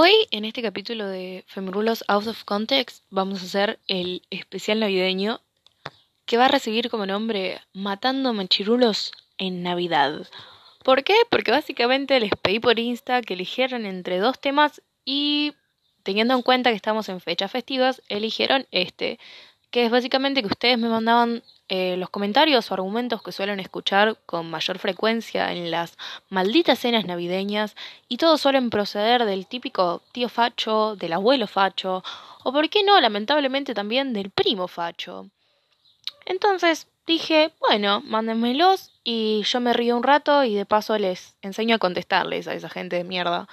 Hoy, en este capítulo de Femirulos Out of Context, vamos a hacer el especial navideño que va a recibir como nombre Matando Machirulos en Navidad. ¿Por qué? Porque básicamente les pedí por Insta que eligieran entre dos temas y teniendo en cuenta que estamos en fechas festivas, eligieron este, que es básicamente que ustedes me mandaban eh, los comentarios o argumentos que suelen escuchar con mayor frecuencia en las malditas cenas navideñas y todos suelen proceder del típico tío facho, del abuelo facho o por qué no, lamentablemente también del primo facho. Entonces dije, bueno, mándenmelos y yo me río un rato y de paso les enseño a contestarles a esa gente de mierda.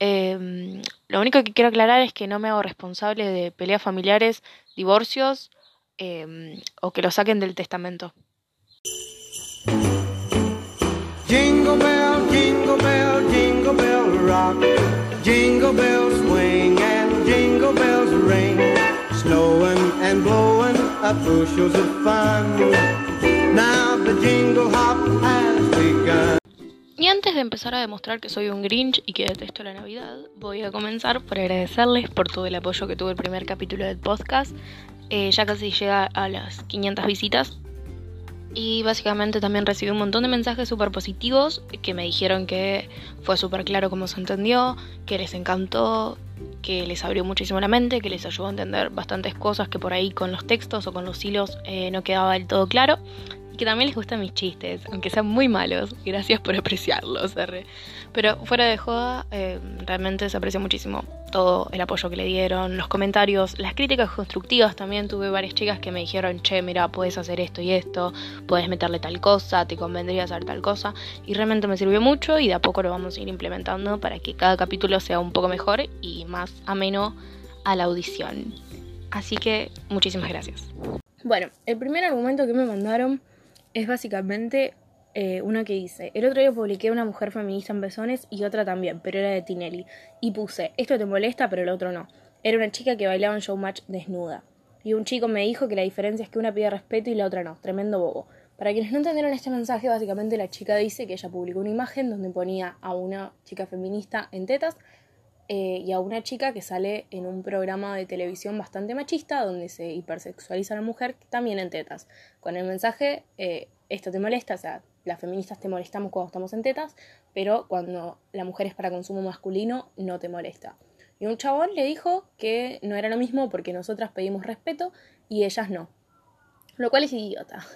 Em, lo único que quiero aclarar es que no me hago responsable de peleas familiares, divorcios eh, o que lo saquen del testamento. Jingle bell, jingle bell, jingle bell rock. Jingle bells swing and jingle bells ring. Snowing and blowing up bushels of fun. Now the jingle hop has begun. Y antes de empezar a demostrar que soy un Grinch y que detesto la Navidad, voy a comenzar por agradecerles por todo el apoyo que tuve el primer capítulo del podcast. Eh, ya casi llega a las 500 visitas. Y básicamente también recibí un montón de mensajes súper positivos que me dijeron que fue súper claro cómo se entendió, que les encantó, que les abrió muchísimo la mente, que les ayudó a entender bastantes cosas que por ahí con los textos o con los hilos eh, no quedaba del todo claro que también les gustan mis chistes, aunque sean muy malos. Gracias por apreciarlos, R. Pero fuera de joda, eh, realmente se aprecia muchísimo todo el apoyo que le dieron, los comentarios, las críticas constructivas también. Tuve varias chicas que me dijeron, che, mira, puedes hacer esto y esto, puedes meterle tal cosa, te convendría hacer tal cosa. Y realmente me sirvió mucho y de a poco lo vamos a ir implementando para que cada capítulo sea un poco mejor y más ameno a la audición. Así que muchísimas gracias. Bueno, el primer argumento que me mandaron es básicamente eh, una que dice, el otro día publiqué una mujer feminista en besones y otra también, pero era de Tinelli. Y puse, esto te molesta, pero el otro no. Era una chica que bailaba en showmatch desnuda. Y un chico me dijo que la diferencia es que una pide respeto y la otra no. Tremendo bobo. Para quienes no entendieron este mensaje, básicamente la chica dice que ella publicó una imagen donde ponía a una chica feminista en tetas eh, y a una chica que sale en un programa de televisión bastante machista donde se hipersexualiza a la mujer también en tetas. Con el mensaje, eh, esto te molesta, o sea, las feministas te molestamos cuando estamos en tetas, pero cuando la mujer es para consumo masculino no te molesta. Y un chabón le dijo que no era lo mismo porque nosotras pedimos respeto y ellas no. Lo cual es idiota.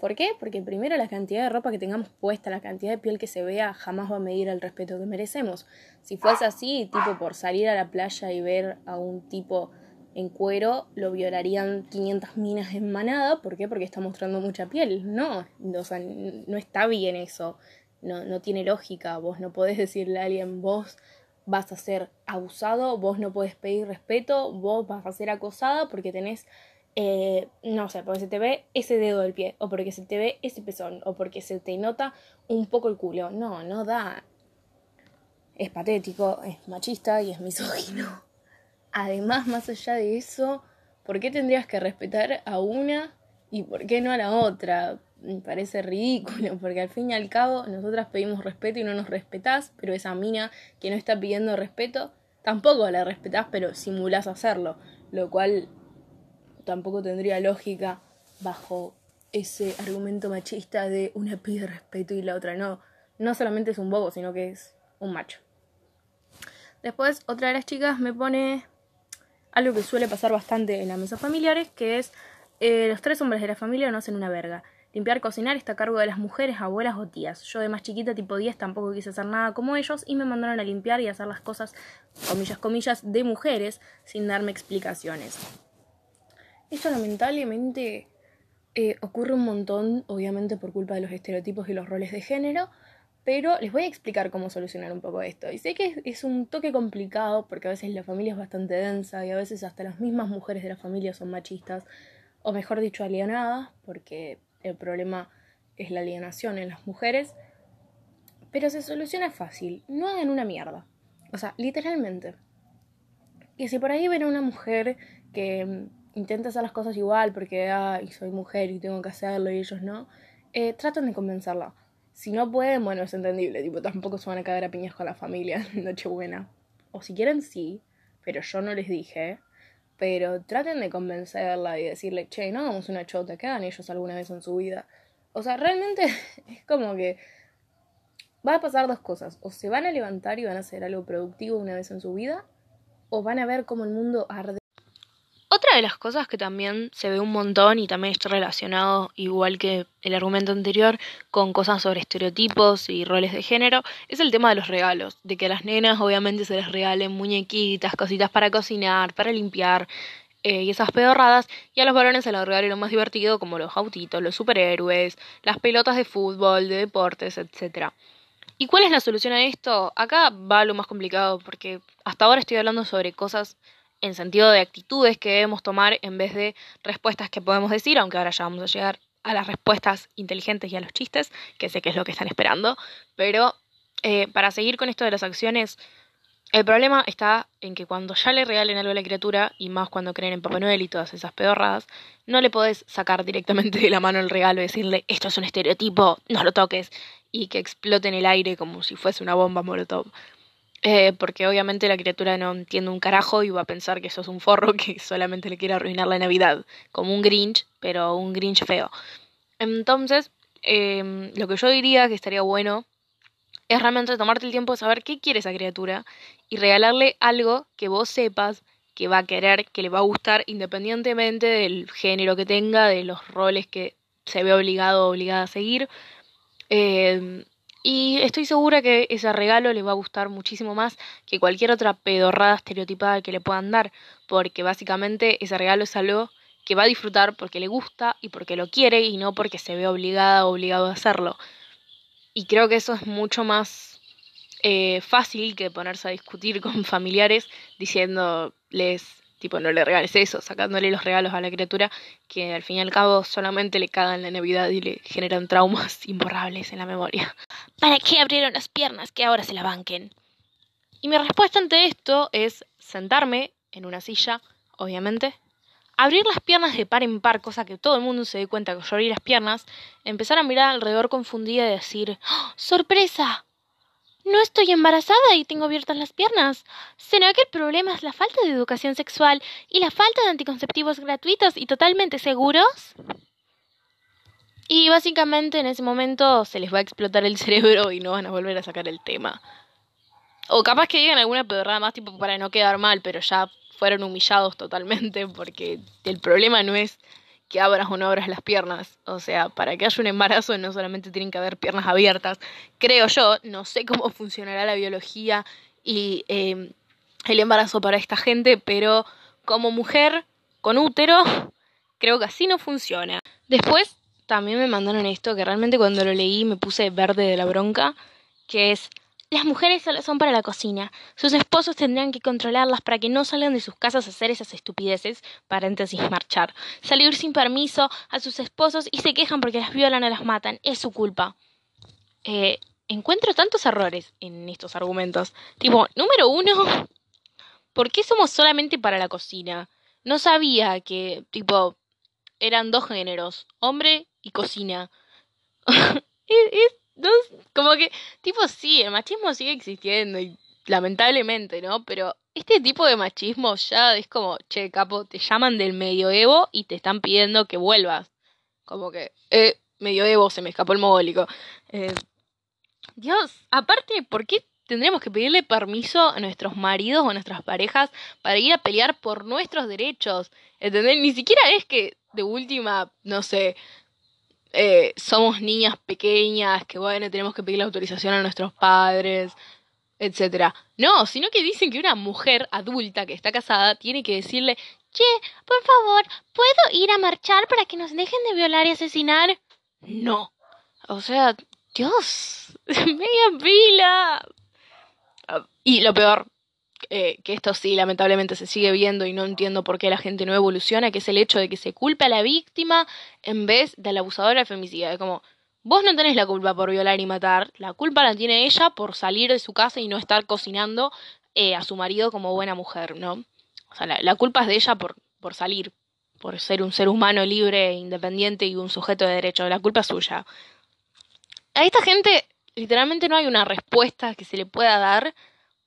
¿Por qué? Porque primero la cantidad de ropa que tengamos puesta, la cantidad de piel que se vea, jamás va a medir el respeto que merecemos. Si fuese así, tipo por salir a la playa y ver a un tipo en cuero, lo violarían 500 minas en manada. ¿Por qué? Porque está mostrando mucha piel. No, o sea, no está bien eso. No, no tiene lógica. Vos no podés decirle a alguien, vos vas a ser abusado, vos no podés pedir respeto, vos vas a ser acosada porque tenés eh, no sé, porque se te ve ese dedo del pie, o porque se te ve ese pezón, o porque se te nota un poco el culo. No, no da. Es patético, es machista y es misógino. Además, más allá de eso, ¿por qué tendrías que respetar a una y por qué no a la otra? Me parece ridículo, porque al fin y al cabo nosotras pedimos respeto y no nos respetás, pero esa mina que no está pidiendo respeto, tampoco la respetás, pero simulás hacerlo, lo cual tampoco tendría lógica bajo ese argumento machista de una pide respeto y la otra no. No solamente es un bobo, sino que es un macho. Después, otra de las chicas me pone algo que suele pasar bastante en las mesas familiares, que es eh, los tres hombres de la familia no hacen una verga. Limpiar, cocinar está a cargo de las mujeres, abuelas o tías. Yo de más chiquita, tipo 10, tampoco quise hacer nada como ellos y me mandaron a limpiar y hacer las cosas, comillas, comillas, de mujeres sin darme explicaciones. Esto lamentablemente eh, ocurre un montón, obviamente por culpa de los estereotipos y los roles de género, pero les voy a explicar cómo solucionar un poco esto. Y sé que es, un toque complicado porque a veces la familia es bastante densa y a veces hasta las mismas mujeres de la familia son machistas, o mejor dicho, alienadas, porque el problema es la alienación en las mujeres. Pero se soluciona fácil, no hagan una mierda. O sea, literalmente. Y si por ahí ven a una mujer que intenta hacer las cosas igual porque ay, soy mujer y tengo que hacerlo y ellos no, eh, tratan de convencerla. Si no pueden, bueno, es entendible, tipo, tampoco se van a caer a piñas con la familia, Nochebuena. o si quieren sí, pero yo no les dije, pero traten de convencerla y decirle, che, no hagamos una chota que hagan ellos alguna vez en su vida. O sea, realmente es como que va a pasar dos cosas, o se van a levantar y van a hacer algo productivo una vez en su vida, o van a ver cómo el mundo arde. Otra de las cosas que también se ve un montón y también está relacionado, igual que el argumento anterior, con cosas sobre estereotipos y roles de género, es el tema de los regalos. De que a las nenas obviamente se les regalen muñequitas, cositas para cocinar, para limpiar eh, y esas pedorradas, y a los varones se les regalen lo más divertido como los autitos, los superhéroes, las pelotas de fútbol, de deportes, etc. ¿Y cuál es la solución a esto? Acá va lo más complicado porque hasta ahora estoy hablando sobre cosas en sentido de actitudes que debemos tomar en vez de respuestas que podemos decir, aunque ahora ya vamos a llegar a las respuestas inteligentes y a los chistes, que sé que es lo que están esperando, pero eh, para seguir con esto de las acciones, el problema está en que cuando ya le regalen algo a la criatura, y más cuando creen en Papá Noel y todas esas pedorradas, no le podés sacar directamente de la mano el regalo y decirle, esto es un estereotipo, no lo toques, y que explote en el aire como si fuese una bomba molotov. Eh, porque obviamente la criatura no entiende un carajo y va a pensar que eso es un forro que solamente le quiere arruinar la Navidad, como un Grinch, pero un Grinch feo. Entonces, em, lo que yo diría que estaría bueno es realmente tomarte el tiempo de saber qué quiere esa criatura y regalarle algo que vos sepas que va a querer, que le va a gustar, independientemente del género que tenga, de los roles que se ve obligado o obligada a seguir. Eh, y estoy segura que ese regalo le va a gustar muchísimo más que cualquier otra pedorrada estereotipada que le puedan dar, porque básicamente ese regalo es algo que va a disfrutar porque le gusta y porque lo quiere y no porque se ve obligada o obligado a hacerlo. Y creo que eso es mucho más eh, fácil que ponerse a discutir con familiares diciéndoles Tipo, no le regales eso, sacándole los regalos a la criatura que al fin y al cabo solamente le cagan la Navidad y le generan traumas imborrables en la memoria. ¿Para qué abrieron las piernas que ahora se la banquen? Y mi respuesta ante esto es sentarme en una silla, obviamente, abrir las piernas de par en par, cosa que todo el mundo se dé cuenta que yo abrí las piernas, empezar a mirar alrededor confundida y decir, ¡Oh, ¡sorpresa! No estoy embarazada y tengo abiertas las piernas. ¿Será que el problema es la falta de educación sexual y la falta de anticonceptivos gratuitos y totalmente seguros? Y básicamente en ese momento se les va a explotar el cerebro y no van a volver a sacar el tema. O capaz que digan alguna pedorrada más tipo para no quedar mal, pero ya fueron humillados totalmente porque el problema no es que abras o no abras las piernas. O sea, para que haya un embarazo no solamente tienen que haber piernas abiertas. Creo yo, no sé cómo funcionará la biología y em, el embarazo para esta gente, pero como mujer con útero, creo que así no funciona. Después también me mandaron esto, que realmente cuando lo leí me puse verde de la bronca, que es las mujeres solo son para la cocina. Sus esposos tendrían que controlarlas para que no salgan de sus casas a hacer esas estupideces, paréntesis marchar, salir sin permiso a sus esposos y se quejan porque las violan o las matan. Es su culpa. Eh, encuentro tantos errores en estos argumentos. Tipo, número uno, ¿por qué somos solamente para la cocina? No sabía que, tipo, eran dos géneros, hombre y cocina. es, como que, tipo, sí, el machismo sigue existiendo y lamentablemente, ¿no? Pero este tipo de machismo ya es como, che, capo, te llaman del medioevo y te están pidiendo que vuelvas. Como que, eh, medioevo, se me escapó el mogólico. Eh, Dios, aparte, ¿por qué tendremos que pedirle permiso a nuestros maridos o a nuestras parejas para ir a pelear por nuestros derechos? ¿Entendés? Ni siquiera es que de última, no sé, eh, somos niñas pequeñas, que bueno, tenemos que pedir la autorización a nuestros padres, etcétera. No, sino que dicen que una mujer adulta que está casada tiene que decirle, che, por favor, ¿puedo ir a marchar para que nos dejen de violar y asesinar? No. O sea, Dios, media pila. Ah, y lo peor, eh, que esto sí lamentablemente se sigue viendo y no entiendo por qué la gente no evoluciona, que es el hecho de que se culpe a la víctima en vez del abusador al femicida. Es como, vos no tenés la culpa por violar y matar, la culpa la tiene ella por salir de su casa y no estar cocinando eh, a su marido como buena mujer, ¿no? O sea, la, culpa es de ella por, por salir, por ser un ser humano libre, independiente y un sujeto de derecho. La culpa es suya. A esta gente literalmente no hay una respuesta que se le pueda dar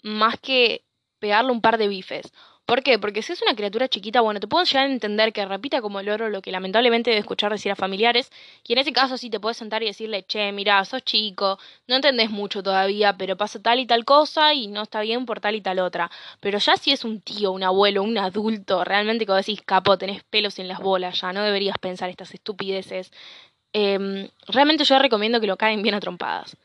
más que pegarle un par de bifes. ¿Por qué? Porque si es una criatura chiquita, bueno, te puedo llegar a entender que repita como loro lo que lamentablemente debe escuchar decir a familiares, y en ese caso sí te puedes sentar y decirle, che, mira, sos chico, no entendés mucho todavía, pero pasa tal y tal cosa y no está bien por tal y tal otra. Pero ya si es un tío, un abuelo, un adulto, realmente como decís, capo, tenés pelos en las bolas, ya no deberías pensar estas estupideces. Em, realmente yo recomiendo que lo caen bien a trompadas.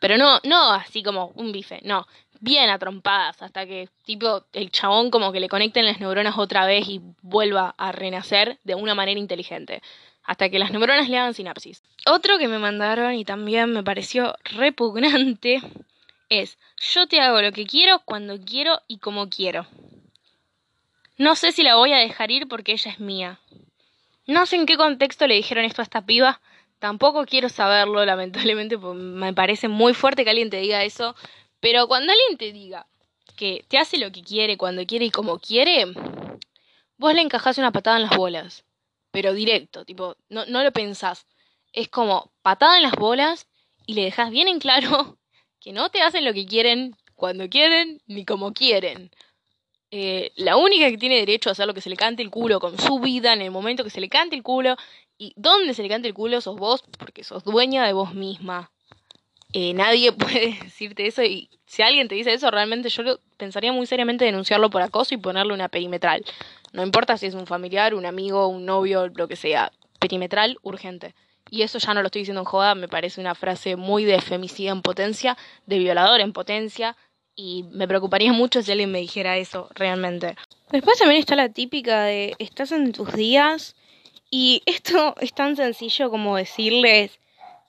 Pero no, no así como un bife, no bien atrompadas hasta que tipo el chabón como que le conecten las neuronas otra vez y vuelva a renacer de una manera inteligente. Hasta que las neuronas le hagan sinapsis. Otro que me mandaron y también me pareció repugnante es yo te hago lo que quiero, cuando quiero y como quiero. No sé si la voy a dejar ir porque ella es mía. No sé en qué contexto le dijeron esto a esta piba. Tampoco quiero saberlo, lamentablemente, porque me parece muy fuerte que alguien te diga eso. Pero cuando alguien te diga que te hace lo que quiere, cuando quiere y como quiere, vos le encajás una patada en las bolas. Pero directo, tipo, no, no lo pensás. Es como patada en las bolas y le dejas bien en claro que no te hacen lo que quieren, cuando quieren, ni como quieren. Eh, la única que tiene derecho a hacer lo que se le cante el culo con su vida en el momento que se le cante el culo y donde se le cante el culo sos vos porque sos dueña de vos misma. Eh, nadie puede decirte eso y si alguien te dice eso, realmente yo pensaría muy seriamente denunciarlo por acoso y ponerle una perimetral. No importa si es un familiar, un amigo, un novio, lo que sea. Perimetral, urgente. Y eso ya no lo estoy diciendo en joda, me parece una frase muy de femicida en potencia, de violador en potencia, y me preocuparía mucho si alguien me dijera eso realmente. Después también está la típica de estás en tus días y esto es tan sencillo como decirles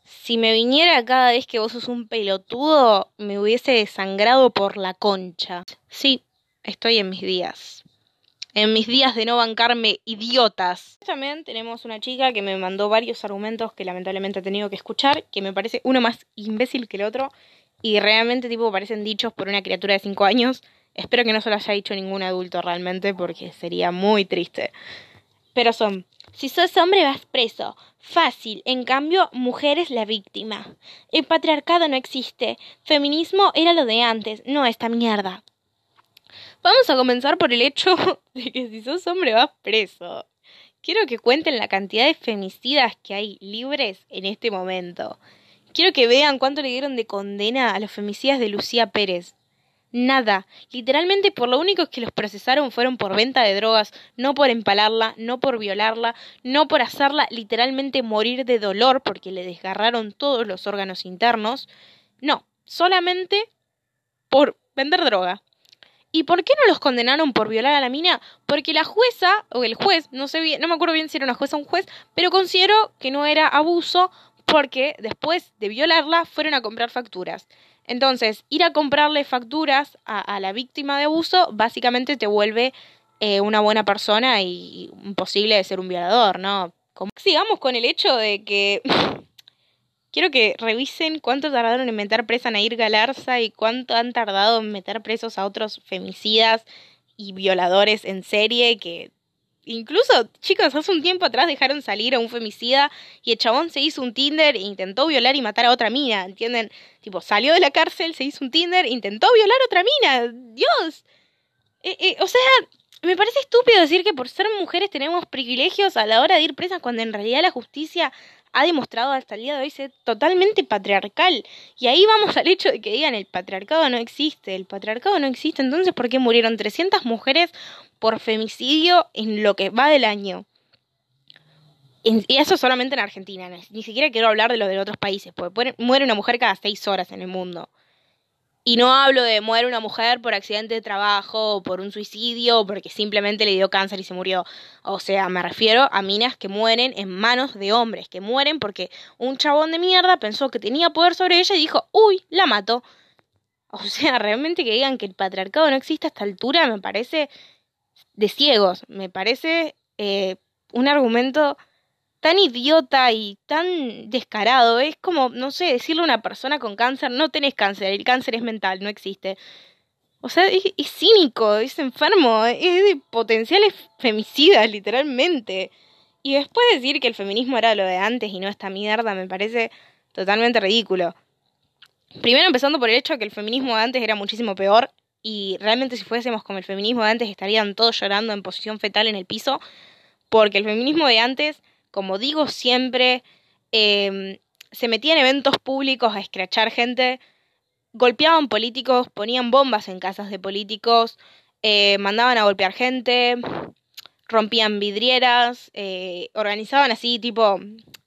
si me viniera cada vez que vos sos un pelotudo, me hubiese desangrado por la concha. Sí, estoy en mis días. En mis días de no bancarme idiotas. También tenemos una chica que me mandó varios argumentos que lamentablemente he tenido que escuchar, que me parece uno más imbécil que el otro, y realmente tipo parecen dichos por una criatura de 5 años. Espero que no se lo haya dicho ningún adulto realmente, porque sería muy triste. Pero son, si sos hombre vas preso. Fácil. En cambio, mujer es la víctima. El patriarcado no existe. Feminismo era lo de antes, no esta mierda. Vamos a comenzar por el hecho de que si sos hombre vas preso. Quiero que cuenten la cantidad de femicidas que hay libres en este momento. Quiero que vean cuánto le dieron de condena a los femicidas de Lucía Pérez. Nada. Literalmente por lo único que los procesaron fueron por venta de drogas, no por empalarla, no por violarla, no por hacerla literalmente morir de dolor porque le desgarraron todos los órganos internos. No, solamente por vender droga. ¿Y por qué no los condenaron por violar a la mina? Porque la jueza, o el juez, no sé bien, no me acuerdo bien si era una jueza o un juez, pero consideró que no era abuso porque después de violarla fueron a comprar facturas. Entonces, ir a comprarle facturas a, la víctima de abuso básicamente te vuelve eh, una buena persona y imposible de ser un violador, ¿no? Sigamos con el hecho de que quiero que revisen cuánto tardaron en meter presa a Nair Galarza y cuánto han tardado en meter presos a otros femicidas y violadores en serie que Incluso, chicos, hace un tiempo atrás dejaron salir a un femicida y el chabón se hizo un Tinder e intentó violar y matar a otra mina, ¿entienden? Tipo, salió de la cárcel, se hizo un Tinder, intentó violar a otra mina. Dios. Eh, eh, o sea, me parece estúpido decir que por ser mujeres tenemos privilegios a la hora de ir presas cuando en realidad la justicia ha demostrado hasta el día de hoy ser totalmente patriarcal. Y ahí vamos al hecho de que digan el patriarcado no existe, el patriarcado no existe, entonces ¿por qué murieron 300 mujeres por femicidio en lo que va del año? Y eso solamente en Argentina, ni siquiera quiero hablar de los de otros países, porque muere una mujer cada seis horas en el mundo. Y no hablo de muere una mujer por accidente de trabajo o por un suicidio o porque simplemente le dio cáncer y se murió. O sea, me refiero a minas que mueren en manos de hombres, que mueren porque un chabón de mierda pensó que tenía poder sobre ella y dijo, uy, la mato. O sea, realmente que digan que el patriarcado no existe a esta altura me parece de ciegos, me parece eh, un argumento tan idiota y tan descarado. Es como, no sé, decirle a una persona con cáncer, no tenés cáncer, el cáncer es mental, no existe. O sea, es, cínico, es enfermo, es de potenciales femicidas, literalmente. Y después decir que el feminismo era lo de antes y no esta mierda, me parece totalmente ridículo. Primero empezando por el hecho de que el feminismo de antes era muchísimo peor y realmente si fuésemos como el feminismo de antes estarían todos llorando en posición fetal en el piso, porque el feminismo de antes, como digo siempre, em, se metía en eventos públicos a escrachar gente, golpeaban políticos, ponían bombas en casas de políticos, eh, mandaban a golpear gente, rompían vidrieras, eh, organizaban así tipo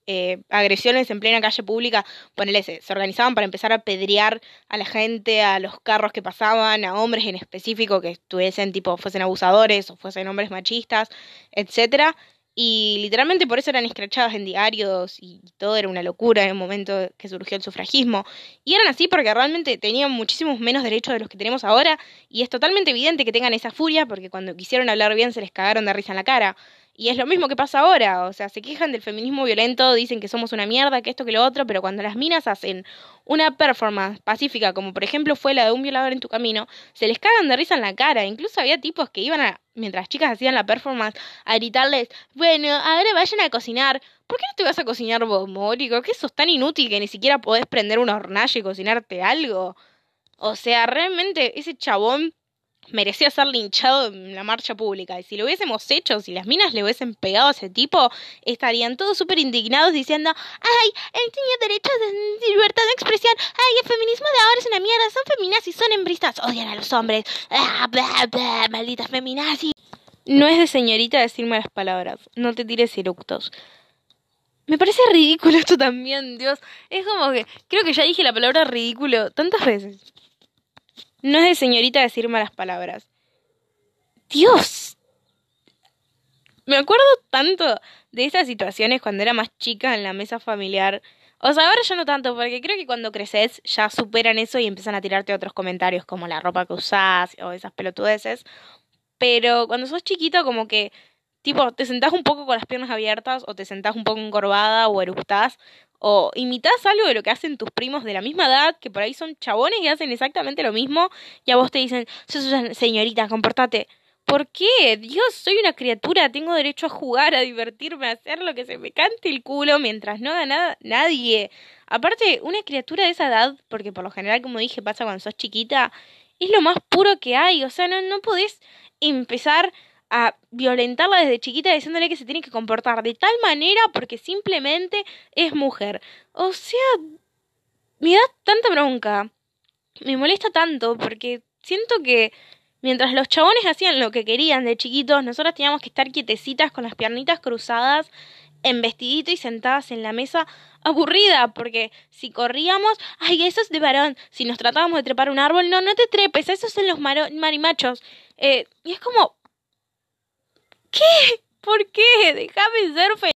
eh, agresiones en plena calle pública, ponele, se, se organizaban para empezar a pedrear a la gente, a los carros que pasaban, a hombres en específico que estuviesen tipo, fuesen abusadores o fuesen hombres machistas, etcétera. Y literalmente por eso eran escrachadas en diarios y todo era una locura en el momento que surgió el sufragismo. Y eran así porque realmente tenían muchísimos menos derechos de los que tenemos ahora y es totalmente evidente que tengan esa furia porque cuando quisieron hablar bien se les cagaron de risa en la cara. Y es lo mismo que pasa ahora, o sea, se quejan del feminismo violento, dicen que somos una mierda, que esto, que lo otro, pero cuando las minas hacen una performance pacífica, como por ejemplo fue la de un violador en tu camino, se les cagan de risa en la cara. Incluso había tipos que iban a, mientras chicas hacían la performance, a gritarles, bueno, ahora vayan a cocinar. ¿Por qué no te vas a cocinar vos, Mórico? ¿Qué sos tan inútil que ni siquiera podés prender una hornalla y cocinarte algo? O sea, realmente ese chabón merecía ser linchado en la marcha pública. Y si lo hubiésemos hecho, si las minas le hubiesen pegado a ese tipo, estarían todos súper indignados diciendo, ay, él tenía derecho de libertad de expresión, ay, el feminismo de ahora es una mierda, son feminazis, son hembristas, odian a los hombres, ah, blah, blah, malditas feminazis. No es de señorita decir malas palabras, no te tires eructos. Me parece ridículo esto también, Dios. Es como que creo que ya dije la palabra ridículo tantas veces. No es de señorita decir malas palabras. Dios. Me acuerdo tanto de esas situaciones cuando era más chica en la mesa familiar. O sea, ahora ya no tanto, porque creo que cuando creces ya superan eso y empiezan a tirarte otros comentarios como la ropa que usás o esas pelotudeces. Pero cuando sos chiquito, como que, tipo, te sentás un poco con las piernas abiertas o te sentás un poco encorvada o eructás o imitas algo de lo que hacen tus primos de la misma edad, que por ahí son chabones y hacen exactamente lo mismo, y a vos te dicen, sos señorita, comportate. ¿Por qué? Dios, soy una criatura, tengo derecho a jugar, a divertirme, a hacer lo que se me cante el culo mientras no haga nada nadie. Aparte, una criatura de esa edad, porque por lo general, como dije, pasa cuando sos chiquita, es lo más puro que hay. O sea, no, no podés empezar a violentarla desde chiquita diciéndole que se tiene que comportar de tal manera porque simplemente es mujer. O sea, me da tanta bronca. Me molesta tanto porque siento que mientras los chabones hacían lo que querían de chiquitos, nosotras teníamos que estar quietecitas con las piernitas cruzadas, en vestidito y sentadas en la mesa, aburrida, porque si corríamos, ay, eso es de varón. Si nos tratábamos de trepar un árbol, no, no te trepes, esos son los marimachos. Eh, y es como, ¿Qué? ¿Por qué? Déjame ser feliz.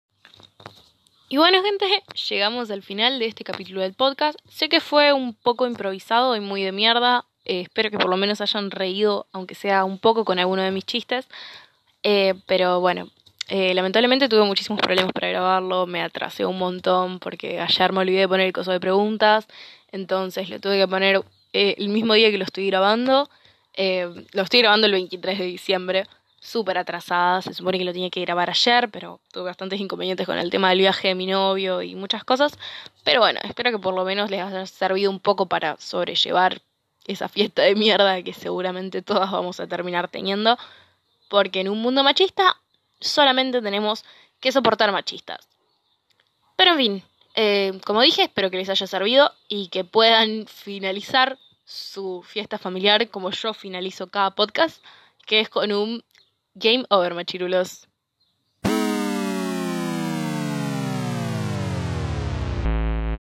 Y bueno, gente, llegamos al final de este capítulo del podcast. Sé que fue un poco improvisado y muy de mierda. Eh, espero que por lo menos hayan reído, aunque sea un poco, con alguno de mis chistes. Eh, pero bueno, eh, lamentablemente tuve muchísimos problemas para grabarlo. Me atrasé un montón porque ayer me olvidé de poner el coso de preguntas. Entonces lo tuve que poner el mismo día que lo estoy grabando. lo estoy grabando el 23 de diciembre súper atrasada. Se supone que lo tenía que grabar ayer, pero tuve bastantes inconvenientes con el tema del viaje de mi novio y muchas cosas. Pero bueno, espero que por lo menos les haya servido un poco para sobrellevar esa fiesta de mierda que seguramente todas vamos a terminar teniendo. Porque en un mundo machista solamente tenemos que soportar machistas. Pero en fin, eh, como dije, espero que les haya servido y que puedan finalizar su fiesta familiar como yo finalizo cada podcast, que es con un Game over, machirulos.